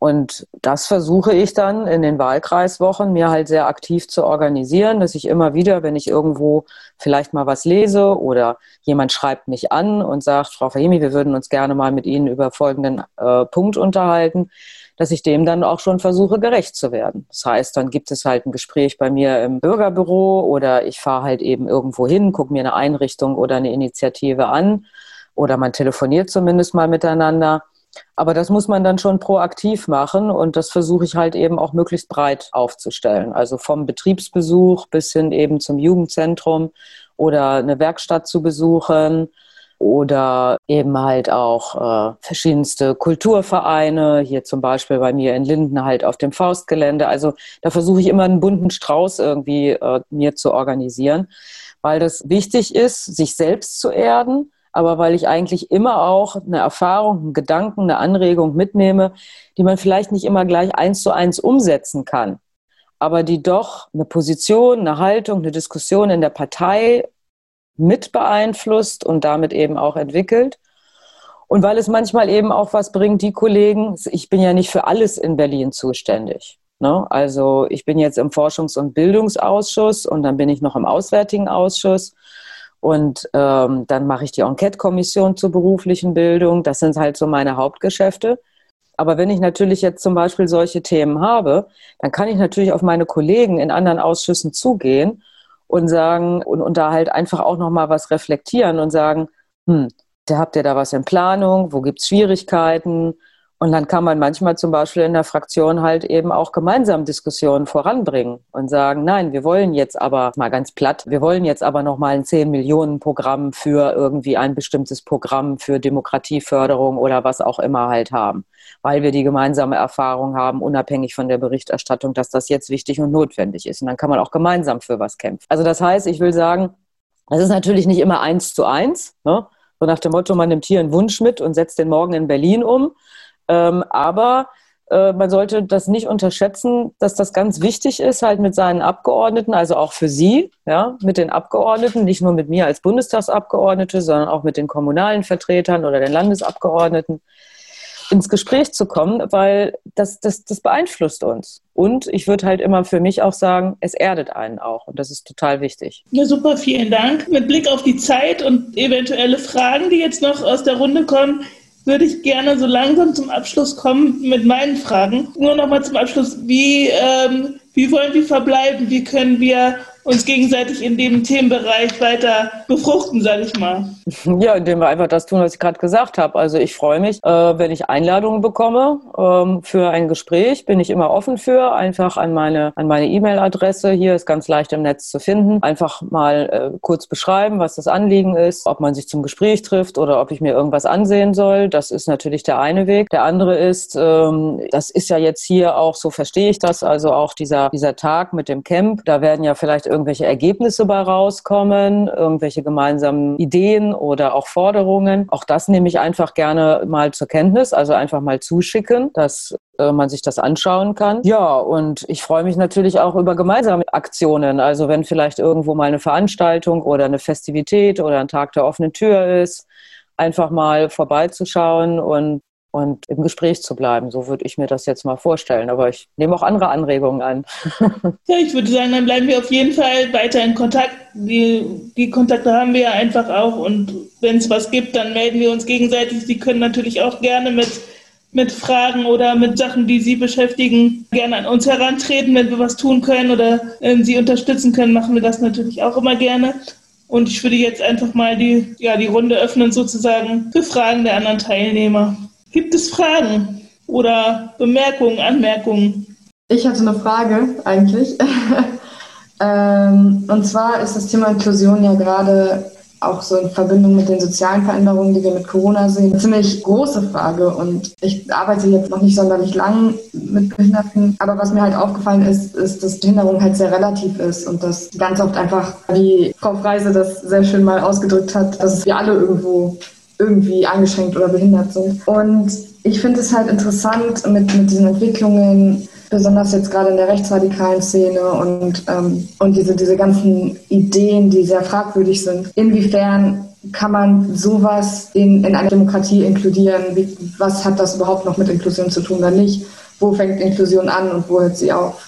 Und das versuche ich dann in den Wahlkreiswochen mir halt sehr aktiv zu organisieren, dass ich immer wieder, wenn ich irgendwo vielleicht mal was lese oder jemand schreibt mich an und sagt, Frau Fahimi, wir würden uns gerne mal mit Ihnen über folgenden äh, Punkt unterhalten, dass ich dem dann auch schon versuche, gerecht zu werden. Das heißt, dann gibt es halt ein Gespräch bei mir im Bürgerbüro oder ich fahre halt eben irgendwo hin, gucke mir eine Einrichtung oder eine Initiative an oder man telefoniert zumindest mal miteinander. Aber das muss man dann schon proaktiv machen und das versuche ich halt eben auch möglichst breit aufzustellen. Also vom Betriebsbesuch bis hin eben zum Jugendzentrum oder eine Werkstatt zu besuchen oder eben halt auch äh, verschiedenste Kulturvereine, hier zum Beispiel bei mir in Linden halt auf dem Faustgelände. Also da versuche ich immer einen bunten Strauß irgendwie äh, mir zu organisieren, weil das wichtig ist, sich selbst zu erden aber weil ich eigentlich immer auch eine Erfahrung, einen Gedanken, eine Anregung mitnehme, die man vielleicht nicht immer gleich eins zu eins umsetzen kann, aber die doch eine Position, eine Haltung, eine Diskussion in der Partei mit beeinflusst und damit eben auch entwickelt. Und weil es manchmal eben auch was bringt, die Kollegen, ich bin ja nicht für alles in Berlin zuständig. Ne? Also ich bin jetzt im Forschungs- und Bildungsausschuss und dann bin ich noch im Auswärtigen Ausschuss. Und ähm, dann mache ich die Enquete-Kommission zur beruflichen Bildung. Das sind halt so meine Hauptgeschäfte. Aber wenn ich natürlich jetzt zum Beispiel solche Themen habe, dann kann ich natürlich auf meine Kollegen in anderen Ausschüssen zugehen und sagen und, und da halt einfach auch nochmal was reflektieren und sagen, hm, da habt ihr da was in Planung, wo gibt es Schwierigkeiten? Und dann kann man manchmal zum Beispiel in der Fraktion halt eben auch gemeinsam Diskussionen voranbringen und sagen, nein, wir wollen jetzt aber mal ganz platt, wir wollen jetzt aber noch mal ein 10 Millionen Programm für irgendwie ein bestimmtes Programm für Demokratieförderung oder was auch immer halt haben, weil wir die gemeinsame Erfahrung haben, unabhängig von der Berichterstattung, dass das jetzt wichtig und notwendig ist. Und dann kann man auch gemeinsam für was kämpfen. Also das heißt, ich will sagen, es ist natürlich nicht immer eins zu eins, ne? so nach dem Motto, man nimmt hier einen Wunsch mit und setzt den morgen in Berlin um, ähm, aber äh, man sollte das nicht unterschätzen, dass das ganz wichtig ist, halt mit seinen Abgeordneten, also auch für Sie, ja, mit den Abgeordneten, nicht nur mit mir als Bundestagsabgeordnete, sondern auch mit den kommunalen Vertretern oder den Landesabgeordneten, ins Gespräch zu kommen, weil das, das, das beeinflusst uns. Und ich würde halt immer für mich auch sagen, es erdet einen auch. Und das ist total wichtig. Ja, super, vielen Dank. Mit Blick auf die Zeit und eventuelle Fragen, die jetzt noch aus der Runde kommen, würde ich gerne so langsam zum Abschluss kommen mit meinen Fragen. Nur noch mal zum Abschluss, wie, ähm, wie wollen wir verbleiben? Wie können wir uns gegenseitig in dem Themenbereich weiter befruchten, sage ich mal. Ja, indem wir einfach das tun, was ich gerade gesagt habe. Also ich freue mich, äh, wenn ich Einladungen bekomme ähm, für ein Gespräch, bin ich immer offen für. Einfach an meine an meine E-Mail-Adresse. Hier ist ganz leicht im Netz zu finden. Einfach mal äh, kurz beschreiben, was das Anliegen ist, ob man sich zum Gespräch trifft oder ob ich mir irgendwas ansehen soll. Das ist natürlich der eine Weg. Der andere ist, ähm, das ist ja jetzt hier auch, so verstehe ich das, also auch dieser, dieser Tag mit dem Camp. Da werden ja vielleicht irgendwelche Ergebnisse bei rauskommen, irgendwelche gemeinsamen Ideen oder auch Forderungen. Auch das nehme ich einfach gerne mal zur Kenntnis, also einfach mal zuschicken, dass äh, man sich das anschauen kann. Ja, und ich freue mich natürlich auch über gemeinsame Aktionen. Also wenn vielleicht irgendwo mal eine Veranstaltung oder eine Festivität oder ein Tag der offenen Tür ist, einfach mal vorbeizuschauen und und im Gespräch zu bleiben. So würde ich mir das jetzt mal vorstellen. Aber ich nehme auch andere Anregungen an. *laughs* ja, ich würde sagen, dann bleiben wir auf jeden Fall weiter in Kontakt. Die, die Kontakte haben wir ja einfach auch. Und wenn es was gibt, dann melden wir uns gegenseitig. Sie können natürlich auch gerne mit, mit Fragen oder mit Sachen, die Sie beschäftigen, gerne an uns herantreten. Wenn wir was tun können oder äh, Sie unterstützen können, machen wir das natürlich auch immer gerne. Und ich würde jetzt einfach mal die, ja, die Runde öffnen, sozusagen, für Fragen der anderen Teilnehmer. Gibt es Fragen oder Bemerkungen, Anmerkungen? Ich hatte eine Frage eigentlich. *laughs* ähm, und zwar ist das Thema Inklusion ja gerade auch so in Verbindung mit den sozialen Veränderungen, die wir mit Corona sehen, eine ziemlich große Frage. Und ich arbeite jetzt noch nicht sonderlich lang mit Behinderten. Aber was mir halt aufgefallen ist, ist, dass Behinderung halt sehr relativ ist und dass ganz oft einfach, wie Frau Freise das sehr schön mal ausgedrückt hat, dass wir alle irgendwo irgendwie eingeschränkt oder behindert sind. Und ich finde es halt interessant mit, mit diesen Entwicklungen, besonders jetzt gerade in der rechtsradikalen Szene und, ähm, und diese, diese ganzen Ideen, die sehr fragwürdig sind. Inwiefern kann man sowas in, in eine Demokratie inkludieren? Wie, was hat das überhaupt noch mit Inklusion zu tun oder nicht? Wo fängt Inklusion an und wo hört sie auf?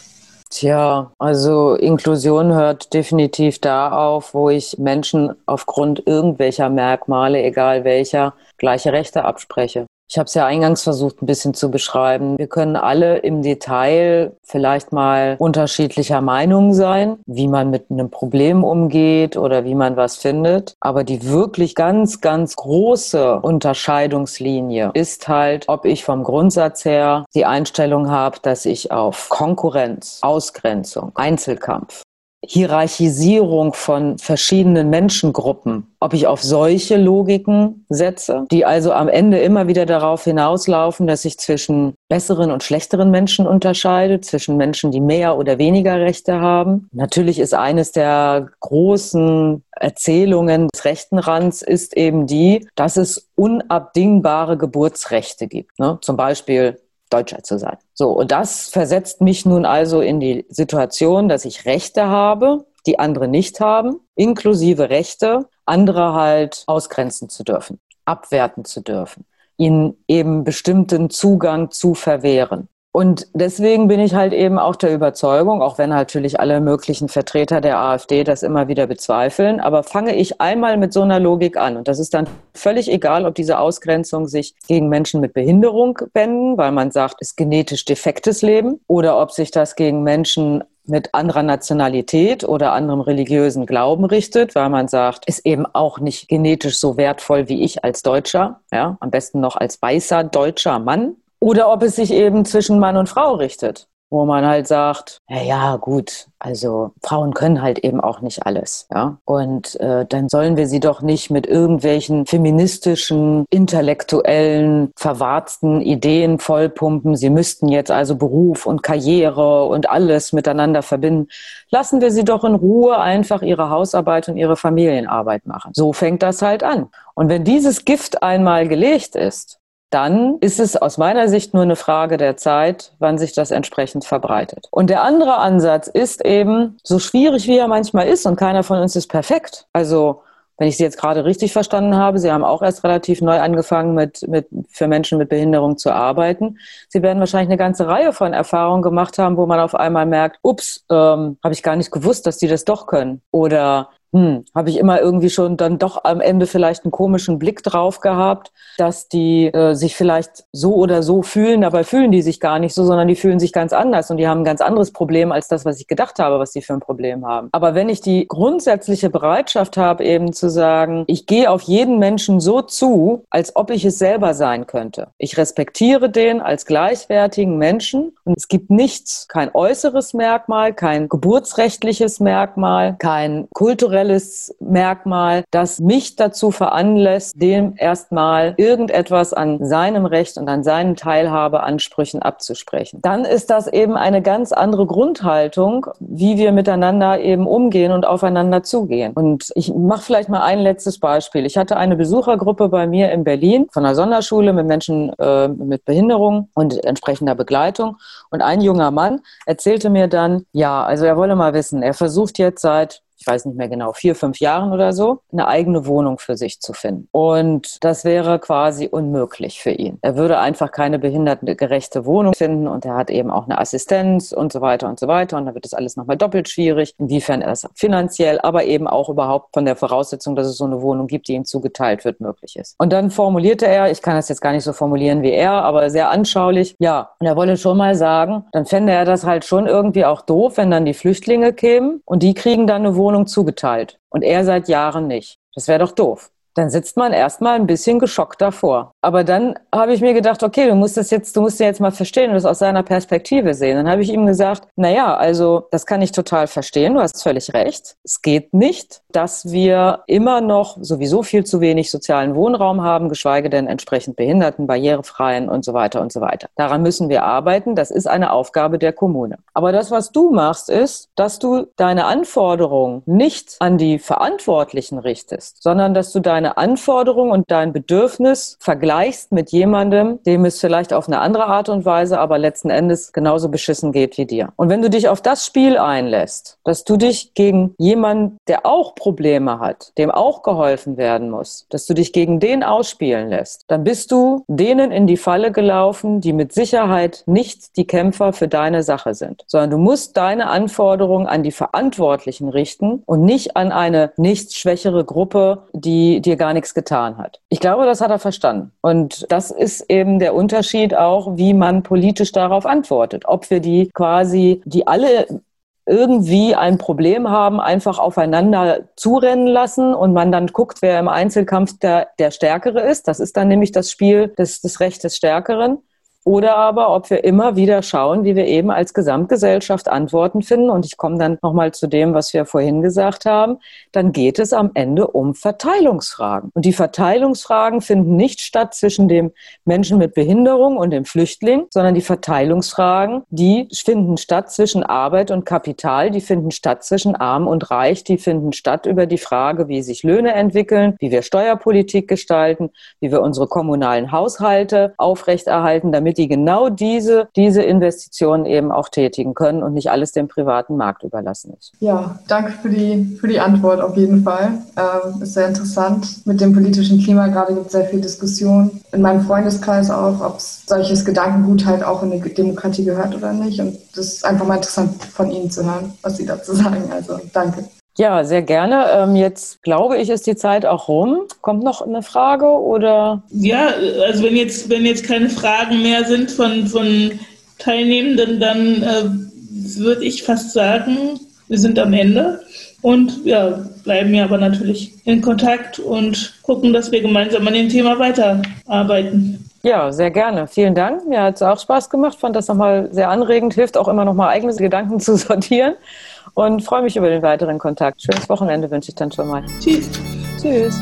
Tja, also Inklusion hört definitiv da auf, wo ich Menschen aufgrund irgendwelcher Merkmale, egal welcher, gleiche Rechte abspreche. Ich habe es ja eingangs versucht, ein bisschen zu beschreiben. Wir können alle im Detail vielleicht mal unterschiedlicher Meinung sein, wie man mit einem Problem umgeht oder wie man was findet. Aber die wirklich ganz, ganz große Unterscheidungslinie ist halt, ob ich vom Grundsatz her die Einstellung habe, dass ich auf Konkurrenz, Ausgrenzung, Einzelkampf Hierarchisierung von verschiedenen Menschengruppen, ob ich auf solche Logiken setze, die also am Ende immer wieder darauf hinauslaufen, dass ich zwischen besseren und schlechteren Menschen unterscheide, zwischen Menschen, die mehr oder weniger Rechte haben. Natürlich ist eines der großen Erzählungen des rechten Rands ist eben die, dass es unabdingbare Geburtsrechte gibt. Ne? Zum Beispiel Deutscher zu sein. So, und das versetzt mich nun also in die Situation, dass ich Rechte habe, die andere nicht haben, inklusive Rechte, andere halt ausgrenzen zu dürfen, abwerten zu dürfen, ihnen eben bestimmten Zugang zu verwehren. Und deswegen bin ich halt eben auch der Überzeugung, auch wenn natürlich alle möglichen Vertreter der AfD das immer wieder bezweifeln, aber fange ich einmal mit so einer Logik an. Und das ist dann völlig egal, ob diese Ausgrenzung sich gegen Menschen mit Behinderung wenden, weil man sagt, ist genetisch defektes Leben, oder ob sich das gegen Menschen mit anderer Nationalität oder anderem religiösen Glauben richtet, weil man sagt, ist eben auch nicht genetisch so wertvoll wie ich als Deutscher, ja, am besten noch als weißer deutscher Mann, Oder ob es sich eben zwischen Mann und Frau richtet wo man halt sagt, ja, ja, gut, also Frauen können halt eben auch nicht alles, ja. Und äh, dann sollen wir sie doch nicht mit irgendwelchen feministischen, intellektuellen, verwarzten Ideen vollpumpen. Sie müssten jetzt also Beruf und Karriere und alles miteinander verbinden. Lassen wir sie doch in Ruhe einfach ihre Hausarbeit und ihre Familienarbeit machen. So fängt das halt an. Und wenn dieses Gift einmal gelegt ist, dann ist es aus meiner Sicht nur eine Frage der Zeit, wann sich das entsprechend verbreitet. Und der andere Ansatz ist eben, so schwierig wie er manchmal ist, und keiner von uns ist perfekt. Also wenn ich Sie jetzt gerade richtig verstanden habe, Sie haben auch erst relativ neu angefangen, mit, mit, für Menschen mit Behinderung zu arbeiten. Sie werden wahrscheinlich eine ganze Reihe von Erfahrungen gemacht haben, wo man auf einmal merkt, ups, ähm, habe ich gar nicht gewusst, dass die das doch können. Oder hm, habe ich immer irgendwie schon dann doch am Ende vielleicht einen komischen Blick drauf gehabt, dass die äh, sich vielleicht so oder so fühlen, dabei fühlen die sich gar nicht so, sondern die fühlen sich ganz anders und die haben ein ganz anderes Problem als das, was ich gedacht habe, was sie für ein Problem haben. Aber wenn ich die grundsätzliche Bereitschaft habe, eben zu sagen, ich gehe auf jeden Menschen so zu, als ob ich es selber sein könnte. Ich respektiere den als gleichwertigen Menschen und es gibt nichts, kein äußeres Merkmal, kein geburtsrechtliches Merkmal, kein kulturelles kulturelles Merkmal, das mich dazu veranlasst, dem erstmal irgendetwas an seinem Recht und an seinen Teilhabeansprüchen abzusprechen. Dann ist das eben eine ganz andere Grundhaltung, wie wir miteinander eben umgehen und aufeinander zugehen. Und ich mache vielleicht mal ein letztes Beispiel. Ich hatte eine Besuchergruppe bei mir in Berlin von einer Sonderschule mit Menschen äh, mit Behinderung und entsprechender Begleitung. Und ein junger Mann erzählte mir dann, ja, also er wolle mal wissen, er versucht jetzt seit ich weiß nicht mehr genau, vier, fünf Jahren oder so, eine eigene Wohnung für sich zu finden. Und das wäre quasi unmöglich für ihn. Er würde einfach keine behindertengerechte Wohnung finden und er hat eben auch eine Assistenz und so weiter und so weiter. Und dann wird das alles nochmal doppelt schwierig, inwiefern er es finanziell, aber eben auch überhaupt von der Voraussetzung, dass es so eine Wohnung gibt, die ihm zugeteilt wird, möglich ist. Und dann formulierte er, ich kann das jetzt gar nicht so formulieren wie er, aber sehr anschaulich, ja, und er wolle schon mal sagen, dann fände er das halt schon irgendwie auch doof, wenn dann die Flüchtlinge kämen und die kriegen dann eine Wohnung Wohnung zugeteilt und er seit Jahren nicht. Das wäre doch doof dann sitzt man erstmal ein bisschen geschockt davor. Aber dann habe ich mir gedacht, okay, du musst das jetzt, du musst ja jetzt mal verstehen und das aus seiner Perspektive sehen. Dann habe ich ihm gesagt, na ja, also das kann ich total verstehen. Du hast völlig recht. Es geht nicht, dass wir immer noch sowieso viel zu wenig sozialen Wohnraum haben, geschweige denn entsprechend Behinderten, barrierefreien und so weiter und so weiter. Daran müssen wir arbeiten. Das ist eine Aufgabe der Kommune. Aber das, was du machst, ist, dass du deine Anforderungen nicht an die Verantwortlichen richtest, sondern dass du deine deine Anforderung und dein Bedürfnis vergleichst mit jemandem, dem es vielleicht auf eine andere Art und Weise, aber letzten Endes genauso beschissen geht wie dir. Und wenn du dich auf das Spiel einlässt, dass du dich gegen jemanden, der auch Probleme hat, dem auch geholfen werden muss, dass du dich gegen den ausspielen lässt, dann bist du denen in die Falle gelaufen, die mit Sicherheit nicht die Kämpfer für deine Sache sind, sondern du musst deine Anforderungen an die Verantwortlichen richten und nicht an eine nicht schwächere Gruppe, die dir gar nichts getan hat. Ich glaube, das hat er verstanden. Und das ist eben der Unterschied auch, wie man politisch darauf antwortet. Ob wir die quasi, die alle irgendwie ein Problem haben, einfach aufeinander zurennen lassen und man dann guckt, wer im Einzelkampf der, der Stärkere ist. Das ist dann nämlich das Spiel des, des Recht des Stärkeren. Oder aber, ob wir immer wieder schauen, wie wir eben als Gesamtgesellschaft Antworten finden. Und ich komme dann nochmal zu dem, was wir vorhin gesagt haben. Dann geht es am Ende um Verteilungsfragen. Und die Verteilungsfragen finden nicht statt zwischen dem Menschen mit Behinderung und dem Flüchtling, sondern die Verteilungsfragen, die finden statt zwischen Arbeit und Kapital, die finden statt zwischen Arm und Reich, die finden statt über die Frage, wie sich Löhne entwickeln, wie wir Steuerpolitik gestalten, wie wir unsere kommunalen Haushalte aufrechterhalten, damit damit die genau diese, diese Investitionen eben auch tätigen können und nicht alles dem privaten Markt überlassen ist. Ja, danke für die, für die Antwort auf jeden Fall. Ähm, ist sehr interessant. Mit dem politischen Klima gerade gibt es sehr viel Diskussion. In meinem Freundeskreis auch, ob solches Gedankengut halt auch in eine Demokratie gehört oder nicht. Und das ist einfach mal interessant von Ihnen zu hören, was Sie dazu sagen. Also danke. Ja, sehr gerne. Ähm, jetzt glaube ich, ist die Zeit auch rum. Kommt noch eine Frage oder? Ja, also wenn jetzt, wenn jetzt keine Fragen mehr sind von, von Teilnehmenden, dann äh, würde ich fast sagen, wir sind am Ende und ja, bleiben ja aber natürlich in Kontakt und gucken, dass wir gemeinsam an dem Thema weiterarbeiten. Ja, sehr gerne. Vielen Dank. Mir hat es auch Spaß gemacht, fand das nochmal sehr anregend, hilft auch immer nochmal eigene Gedanken zu sortieren und freue mich über den weiteren Kontakt. Schönes Wochenende wünsche ich dann schon mal. Tschüss. Tschüss.